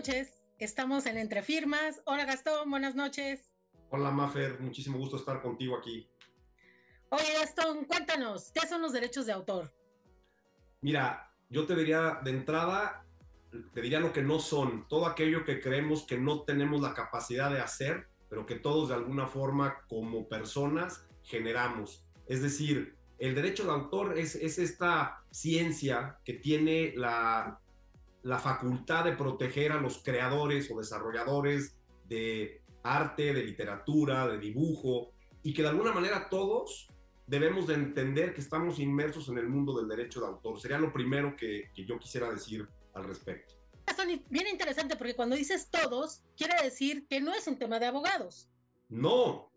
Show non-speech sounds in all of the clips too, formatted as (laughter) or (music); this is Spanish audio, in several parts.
noches. Estamos en Entre Firmas. Hola Gastón, buenas noches. Hola Mafer, muchísimo gusto estar contigo aquí. Oye Gastón, cuéntanos, ¿qué son los derechos de autor? Mira, yo te diría de entrada, te diría lo que no son, todo aquello que creemos que no tenemos la capacidad de hacer, pero que todos de alguna forma como personas generamos. Es decir, el derecho de autor es, es esta ciencia que tiene la, la facultad de proteger a los creadores o desarrolladores de arte, de literatura, de dibujo, y que de alguna manera todos debemos de entender que estamos inmersos en el mundo del derecho de autor. Sería lo primero que, que yo quisiera decir al respecto. Bien interesante porque cuando dices todos, quiere decir que no es un tema de abogados. No,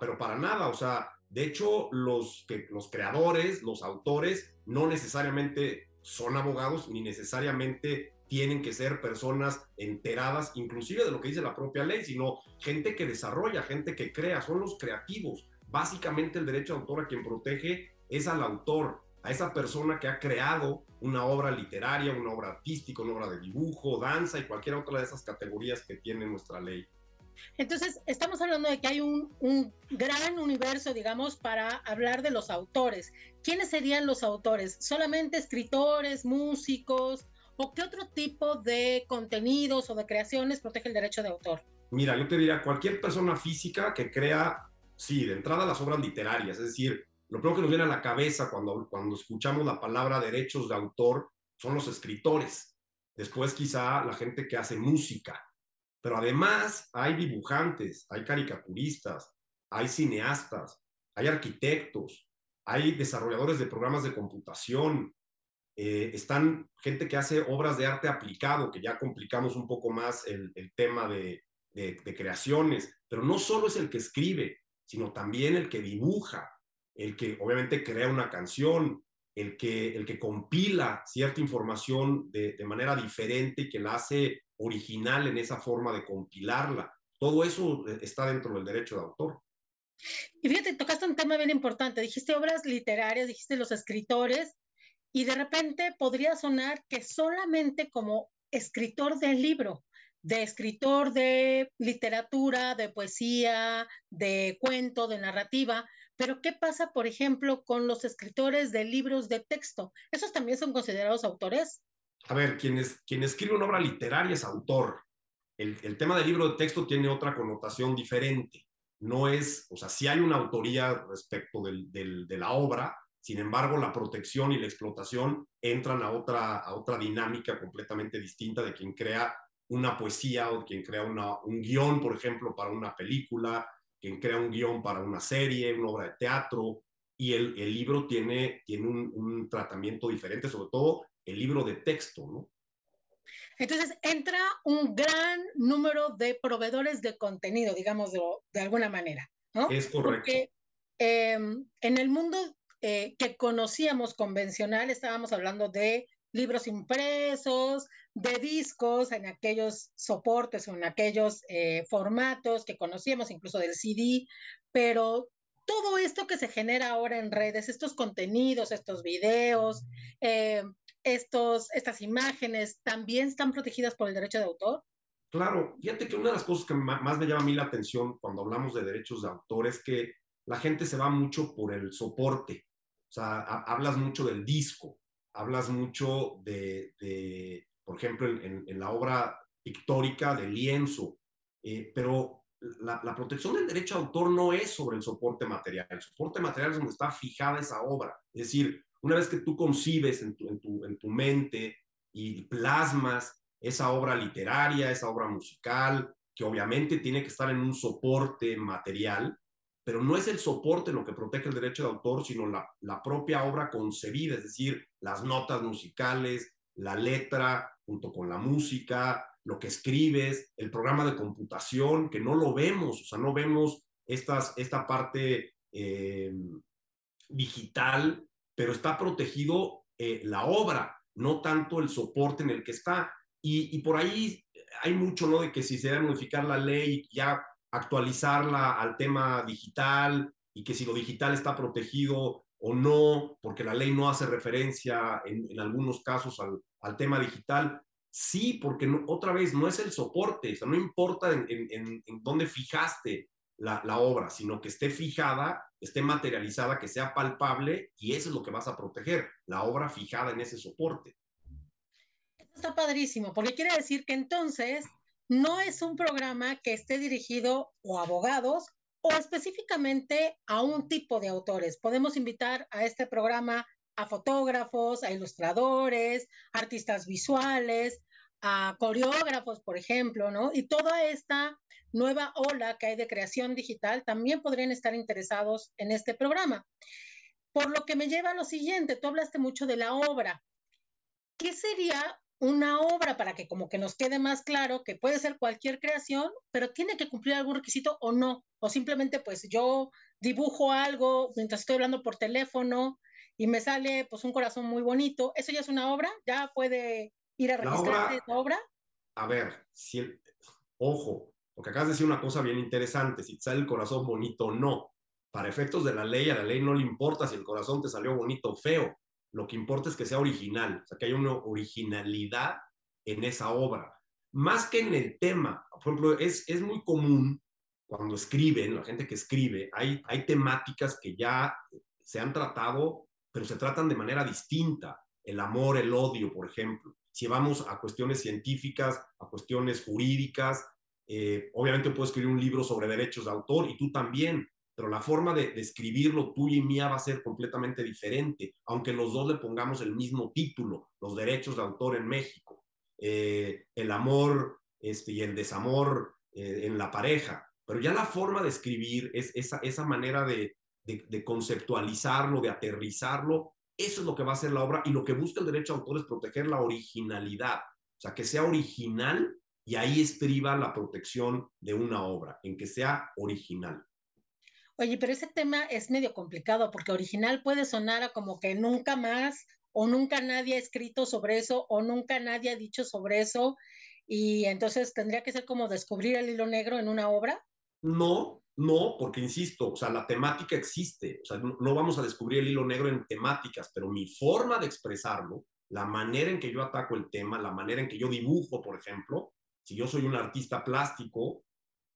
pero para nada. O sea, de hecho, los, que, los creadores, los autores, no necesariamente son abogados ni necesariamente tienen que ser personas enteradas, inclusive de lo que dice la propia ley, sino gente que desarrolla, gente que crea, son los creativos. Básicamente el derecho de autor a quien protege es al autor, a esa persona que ha creado una obra literaria, una obra artística, una obra de dibujo, danza y cualquier otra de esas categorías que tiene nuestra ley. Entonces, estamos hablando de que hay un, un, gran universo, digamos, para hablar de los autores. ¿Quiénes serían los autores? ¿Solamente escritores, músicos? ¿O qué otro tipo de contenidos o de creaciones protege el derecho de autor? Mira, yo te diría, cualquier persona física que crea, sí, de entrada las obras literarias, es decir, lo primero que nos viene a la cabeza cuando, cuando escuchamos la palabra derechos de autor son los escritores. Después quizá la gente que hace música, pero además hay dibujantes, hay caricaturistas, hay cineastas, hay arquitectos, hay desarrolladores de programas de computación, eh, están gente que hace obras de arte aplicado, que ya complicamos un poco más el, tema de, creaciones, pero no solo es el que escribe, sino también el que dibuja, el que obviamente crea una canción, el que, el que compila cierta información de, de manera diferente y que la hace original en esa forma de compilarla. Todo eso eh, está dentro del derecho de autor. Y fíjate, tocaste un tema bien importante. Dijiste obras literarias, dijiste los escritores, y de repente podría sonar que solamente como escritor del libro, de escritor de literatura, de poesía, de cuento, de narrativa, pero ¿qué pasa, por ejemplo, con los escritores de libros de texto? ¿Esos también son considerados autores? a ver, quien, quien escribe una obra literaria es autor. El, tema del libro de texto tiene otra connotación diferente. No es, o sea, sí hay una autoría respecto de la obra, sin embargo, la protección y la explotación entran a otra, a otra dinámica completamente distinta de quien crea una poesía o quien crea un guion, por ejemplo, para una película, quien crea un guion para una serie, una obra de teatro, y el, libro tiene, tiene un, un, tratamiento diferente, sobre todo el libro de texto, ¿no? Entonces entra un gran número de proveedores de contenido, digamos, de, alguna manera, ¿no? Es correcto. Porque em, en el mundo eh, que conocíamos convencional estábamos hablando de libros impresos, de discos en aquellos soportes o en aquellos eh, formatos que conocíamos, incluso del CD, pero todo esto que se genera ahora en redes, estos contenidos, estos videos, eh, estos, estas imágenes también están protegidas por el derecho de autor? Claro, fíjate que una de las cosas que más me llama a mí la atención cuando hablamos de derechos de autor es que la gente se va mucho por el soporte. O sea, hablas mucho del disco, hablas mucho de, por ejemplo, en, la obra pictórica de lienzo, eh, pero la, la, protección del derecho de autor no es sobre el soporte material. El soporte material es donde está fijada esa obra. Es decir, una vez que tú concibes en tu, en tu, en tu mente y plasmas esa obra literaria, esa obra musical, que obviamente tiene que estar en un soporte material, pero no es el soporte lo que protege el derecho de autor, sino la, la, propia obra concebida, es decir, las notas musicales, la letra junto con la música, lo que escribes, el programa de computación, que no lo vemos, o sea, no vemos estas, esta parte eh, digital pero está protegido eh, la obra, no tanto el soporte en el que está. Y, por ahí hay mucho, ¿no? De que si se debe modificar la ley, ya actualizarla al tema digital y que si lo digital está protegido o no, porque la ley no hace referencia en, algunos casos al, tema digital. Sí, porque otra vez no es el soporte, o no importa en, dónde fijaste la, obra, sino que esté fijada, esté materializada, que sea palpable y eso es lo que vas a proteger, la obra fijada en ese soporte. Está padrísimo, porque quiere decir que entonces no es un programa que esté dirigido o a abogados o específicamente a un tipo de autores. Podemos invitar a este programa a fotógrafos, a ilustradores, artistas visuales, a coreógrafos, por ejemplo, ¿no? Y toda esta nueva ola que hay de creación digital también podrían estar interesados en este programa. Por lo que me lleva a lo siguiente, tú hablaste mucho de la obra. ¿Qué sería una obra para que como que nos quede más claro que puede ser cualquier creación, pero tiene que cumplir algún requisito o no? O simplemente pues yo dibujo algo mientras estoy hablando por teléfono y me sale pues un corazón muy bonito, ¿eso ya es una obra? ¿Ya puede ir a registrar esa obra? A ver, si el, ojo, porque acabas de decir una cosa bien interesante, si te sale el corazón bonito o no. Para efectos de la ley, a la ley no le importa si el corazón te salió bonito o feo. Lo que importa es que sea original, o sea, que haya una originalidad en esa obra. Más que en el tema, por ejemplo, es, es muy común cuando escriben, la gente que escribe, hay, hay temáticas que ya se han tratado, pero se tratan de manera distinta. El amor, el odio, por ejemplo. Si vamos a cuestiones científicas, a cuestiones jurídicas, eh, obviamente puedo escribir un libro sobre derechos de autor y tú también, pero la forma de, escribirlo tuya y mía va a ser completamente diferente, aunque los dos le pongamos el mismo título, los derechos de autor en México, eh, el amor este, y el desamor eh, en la pareja, pero ya la forma de escribir es esa, esa manera de, de, conceptualizarlo, de aterrizarlo, eso es lo que va a ser la obra y lo que busca el derecho de autor es proteger la originalidad, o sea, que sea original y ahí estriba la protección de una obra, en que sea original. Oye, pero ese tema es medio complicado porque original puede sonar a como que nunca más o nunca nadie ha escrito sobre eso o nunca nadie ha dicho sobre eso y entonces tendría que ser como descubrir el hilo negro en una obra. No, no, porque insisto, o sea, la temática existe, o sea, no, vamos a descubrir el hilo negro en temáticas, pero mi forma de expresarlo, la manera en que yo ataco el tema, la manera en que yo dibujo, por ejemplo, si yo soy un artista plástico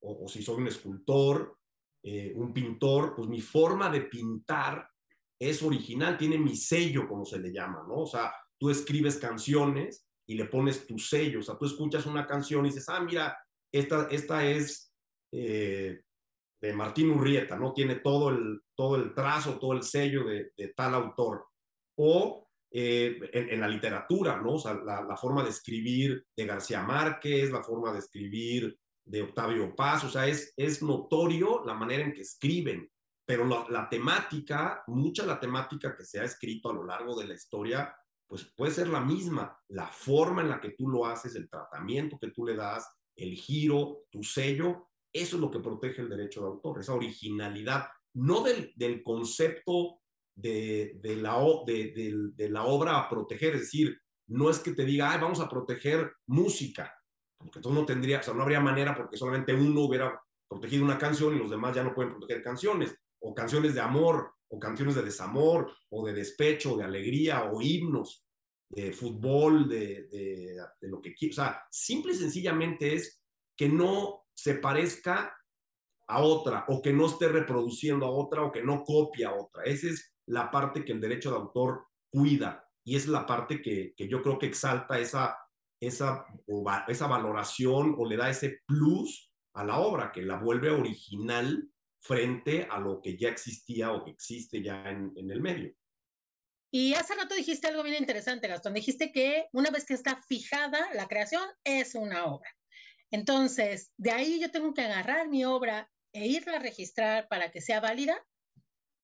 o, o si soy un escultor eh, un pintor, pues mi forma de pintar es original, tiene mi sello, como se le llama, ¿no? O sea, tú escribes canciones y le pones tu sello, o sea, tú escuchas una canción y dices, ah, mira, esta, esta es eh, de Martín Urrieta, ¿no? Tiene todo el, todo el trazo, todo el sello de, tal autor. O eh, en, la literatura, ¿no? O sea, la, forma de escribir de García Márquez, la forma de escribir de Octavio Paz, o sea, es, es notorio la manera en que escriben, pero la, temática, mucha la temática que se ha escrito a lo largo de la historia, pues puede ser la misma, la forma en la que tú lo haces, el tratamiento que tú le das, el giro, tu sello, eso es lo que protege el derecho de autor, esa originalidad, no del, del concepto de, de, la, de, de, la obra a proteger, es decir, no es que te diga, Ay, vamos a proteger música, porque tú no tendría, o sea, no habría manera porque solamente uno hubiera protegido una canción y los demás ya no pueden proteger canciones, o canciones de amor, o canciones de desamor, o de despecho, de alegría, o himnos, de fútbol, de, de, lo que quieras. O sea, simple y sencillamente es que no se parezca a otra, o que no esté reproduciendo a otra, o que no copia a otra. Esa es la parte que el derecho de autor cuida, y es la parte que, que yo creo que exalta esa esa, esa valoración o le da ese plus a la obra, que la vuelve original frente a lo que ya existía o que existe ya en, en el medio. Y hace rato dijiste algo bien interesante, Gastón. Dijiste que una vez que está fijada la creación es una obra. Entonces, de ahí yo tengo que agarrar mi obra e irla a registrar para que sea válida.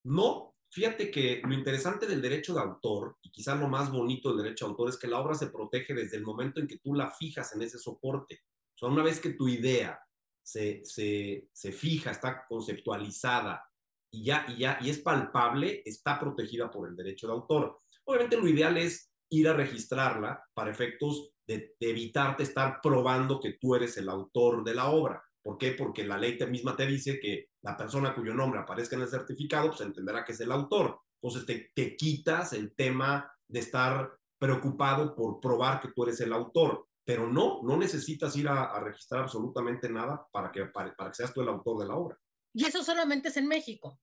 No, Fíjate que lo interesante del derecho de autor, y quizás lo más bonito del derecho de autor, es que la obra se protege desde el momento en que tú la fijas en ese soporte. O sea, una vez que tu idea se, se, se fija, está conceptualizada y ya, y ya y es palpable, está protegida por el derecho de autor. Obviamente lo ideal es ir a registrarla para efectos de, de evitarte estar probando que tú eres el autor de la obra. ¿Por qué? Porque la ley misma te dice que la persona cuyo nombre aparezca en el certificado, pues entenderá que es el autor. Entonces te, te quitas el tema de estar preocupado por probar que tú eres el autor. pero no, no necesitas ir a, registrar absolutamente nada para que, para, que seas tú el autor de la obra. Y eso solamente es en México.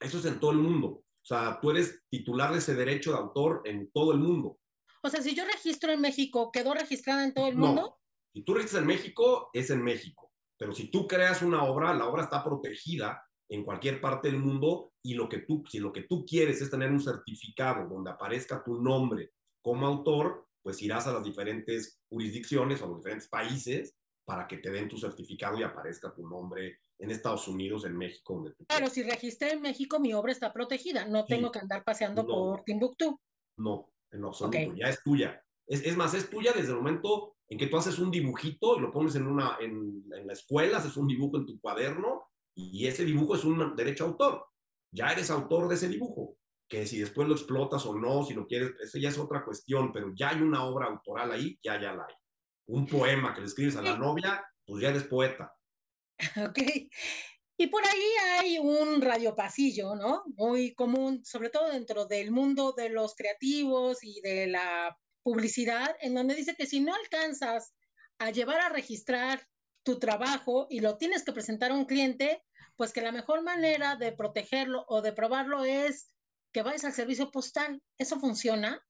Eso es en todo el mundo. O sea, tú eres titular de ese derecho de autor en todo el mundo. O sea, si yo registro en México, ¿quedó registrada en todo el mundo? No. Si tú registras en México, es en México. Pero si tú creas una obra, la obra está protegida en cualquier parte del mundo y lo que tú, si lo que tú quieres es tener un certificado donde aparezca tu nombre como autor, pues irás a las diferentes jurisdicciones o a los diferentes países para que te den tu certificado y aparezca tu nombre en Estados Unidos, en México. Donde tú Pero si registré en México, mi obra está protegida, no tengo que andar paseando por Timbuktu. No, en absoluto, ya es tuya. Es, es, más, es tuya desde el momento en que tú haces un dibujito y lo pones en, una, en, en la escuela, haces un dibujo en tu cuaderno y ese dibujo es un derecho autor. Ya eres autor de ese dibujo. Que si después lo explotas o no, si lo quieres, eso ya es otra cuestión, pero ya hay una obra autoral ahí, ya, ya la hay. Un poema que le escribes a la novia, pues ya eres poeta. (laughs) Ok. Y por ahí hay un radio pasillo, ¿no? Muy común, sobre todo dentro del mundo de los creativos y de la publicidad, en donde dice que si no alcanzas a llevar a registrar tu trabajo y lo tienes que presentar a un cliente, pues que la mejor manera de protegerlo o de probarlo es que vayas al servicio postal. ¿Eso funciona?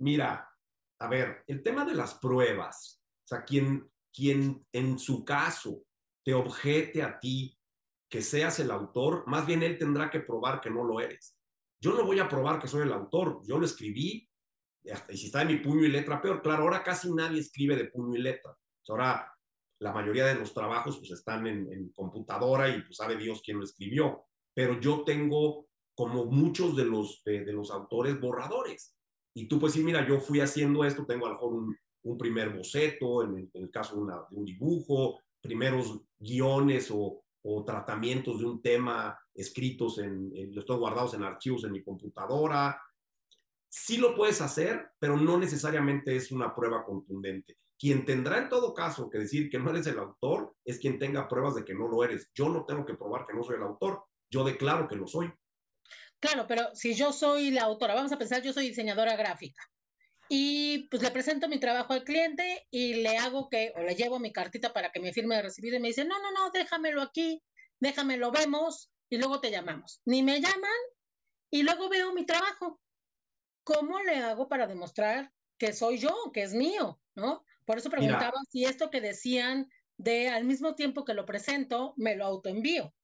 Mira, a ver, el tema de las pruebas, o sea, quien, quien en su caso te objete a ti que seas el autor, más bien él tendrá que probar que no lo eres. Yo no voy a probar que soy el autor, yo lo escribí, y si está en mi puño y letra, peor, claro, ahora casi nadie escribe de puño y letra. Ahora la mayoría de los trabajos pues están en, computadora y pues sabe Dios quién lo escribió, pero yo tengo como muchos de los, de, los autores borradores. Y tú pues sí, mira, yo fui haciendo esto, tengo a lo mejor un, primer boceto, en el, caso de, un dibujo, primeros guiones o, o, tratamientos de un tema escritos, en, en, los guardados en archivos en mi computadora. Sí lo puedes hacer, pero no necesariamente es una prueba contundente. Quien tendrá en todo caso que decir que no eres el autor es quien tenga pruebas de que no lo eres. Yo no tengo que probar que no soy el autor, yo declaro que lo soy. Claro, pero si yo soy la autora, vamos a pensar, yo soy diseñadora gráfica y pues le presento mi trabajo al cliente y le hago que, o le llevo mi cartita para que me firme de recibido y me dice, no, no, no, déjamelo aquí, déjamelo, vemos y luego te llamamos. Ni me llaman y luego veo mi trabajo. ¿Cómo le hago para demostrar que soy yo, que es mío, ¿no? Por eso preguntaba si esto que decían de al mismo tiempo que lo presento, me lo autoenvío.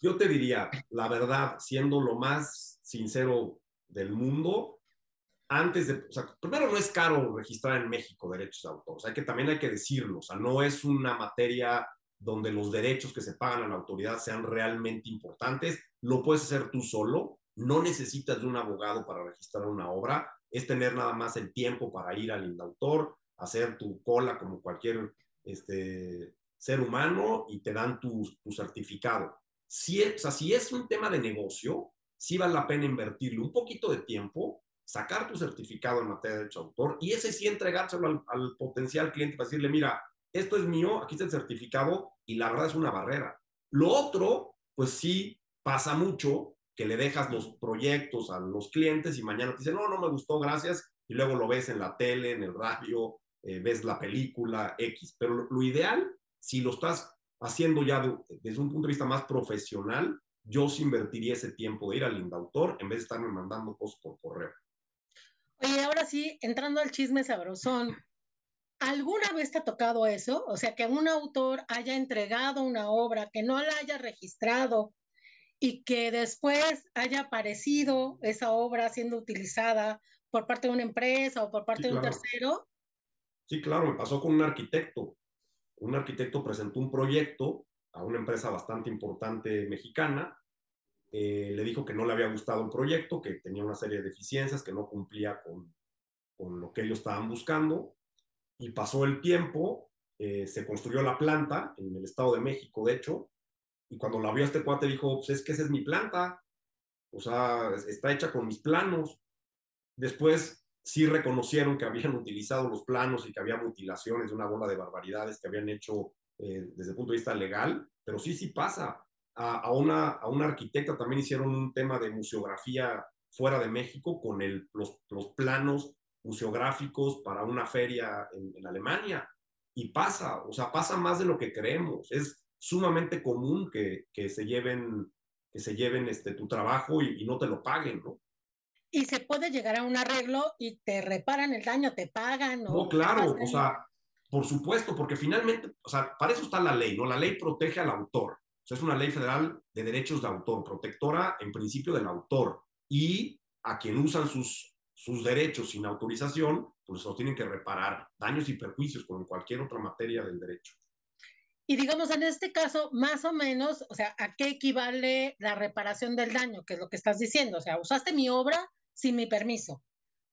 Yo te diría, la verdad, siendo lo más sincero del mundo, antes de, o sea, primero no es caro registrar en México derechos de autor, o sea, que también hay que decirlo, o sea, no es una materia donde los derechos que se pagan a la autoridad sean realmente importantes, lo puedes hacer tú solo, no necesitas de un abogado para registrar una obra, es tener nada más el tiempo para ir al indautor, hacer tu cola como cualquier este, ser humano y te dan tu, tu certificado. Si es, o sea, si es un tema de negocio, sí vale la pena invertirle un poquito de tiempo, sacar tu certificado en materia de derecho de autor y ese sí entregárselo al, al potencial cliente para decirle, mira, esto es mío, aquí está el certificado y la verdad es una barrera. Lo otro, pues sí pasa mucho que le dejas los proyectos a los clientes y mañana te dicen, no, no me gustó, gracias, y luego lo ves en la tele, en el radio, eh, ves la película X. Pero lo, ideal, si lo estás haciendo ya desde un punto de vista más profesional, yo sí invertiría ese tiempo de ir al indautor en vez de estarme mandando cosas por correo. Oye, ahora sí, entrando al chisme sabrosón, ¿alguna vez te ha tocado eso? O sea, que un autor haya entregado una obra, que no la haya registrado y que después haya aparecido esa obra siendo utilizada por parte de una empresa o por parte de un tercero Sí, claro, me pasó con un arquitecto. Un arquitecto presentó un proyecto a una empresa bastante importante mexicana. Eh, le dijo que no le había gustado el proyecto, que tenía una serie de deficiencias, que no cumplía con, con lo que ellos estaban buscando. Y pasó el tiempo, eh, se construyó la planta en el Estado de México, de hecho, y cuando la vio este cuate dijo, pues es que esa es mi planta, o sea, está hecha con mis planos. Después sí reconocieron que habían (laughs) utilizado los planos y que había mutilaciones una bola de barbaridades que habían hecho eh, desde el punto de vista legal, pero sí, sí pasa. A, una, a una arquitecta también hicieron un tema de museografía fuera de México con el, los, los planos museográficos para una feria en, Alemania. Y pasa, o sea, pasa más de lo que creemos. Es sumamente común que, que se lleven, que se lleven este, tu trabajo y, no te lo paguen, ¿no? Y se puede llegar a un arreglo y te reparan el daño, te pagan. No, claro, o sea, por supuesto, porque finalmente, o sea, para eso está la ley, ¿no? La ley protege al autor. Sea, es una ley federal de derechos de autor, protectora en principio del autor. Y a quien usan sus sus derechos sin autorización, pues los tienen que reparar daños y perjuicios como en cualquier otra materia del derecho. Y digamos, en este caso, más o menos, o sea, ¿a qué equivale la reparación del daño? Que es lo que estás diciendo. O sea, usaste mi obra sin mi permiso.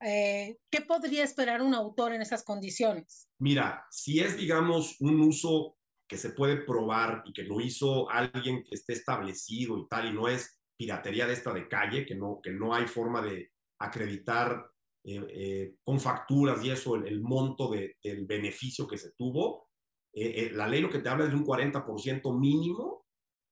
Eh, ¿Qué podría esperar un autor en esas condiciones? Mira, si es, digamos, un uso que se puede probar y que lo hizo alguien que esté establecido y tal, y no es piratería de esta de calle, que no, que no hay forma de, acreditar eh, eh, con facturas y eso el, monto del beneficio que se tuvo. Eh, la ley lo que te habla es de un 40% mínimo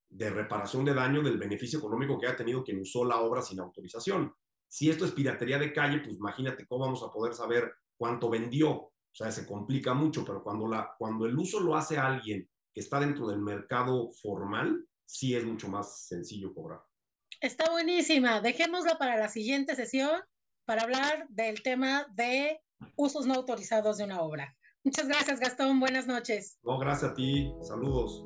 de reparación de daño del beneficio económico que ha tenido quien usó la obra sin autorización. Si esto es piratería de calle, pues imagínate cómo vamos a poder saber cuánto vendió. O sea, se complica mucho, pero cuando, la, cuando el uso lo hace alguien que está dentro del mercado formal, sí es mucho más sencillo cobrar. Está buenísima. Dejémosla para la siguiente sesión para hablar del tema de usos no autorizados de una obra. Muchas gracias, Gastón. Buenas noches. No, gracias a ti. Saludos.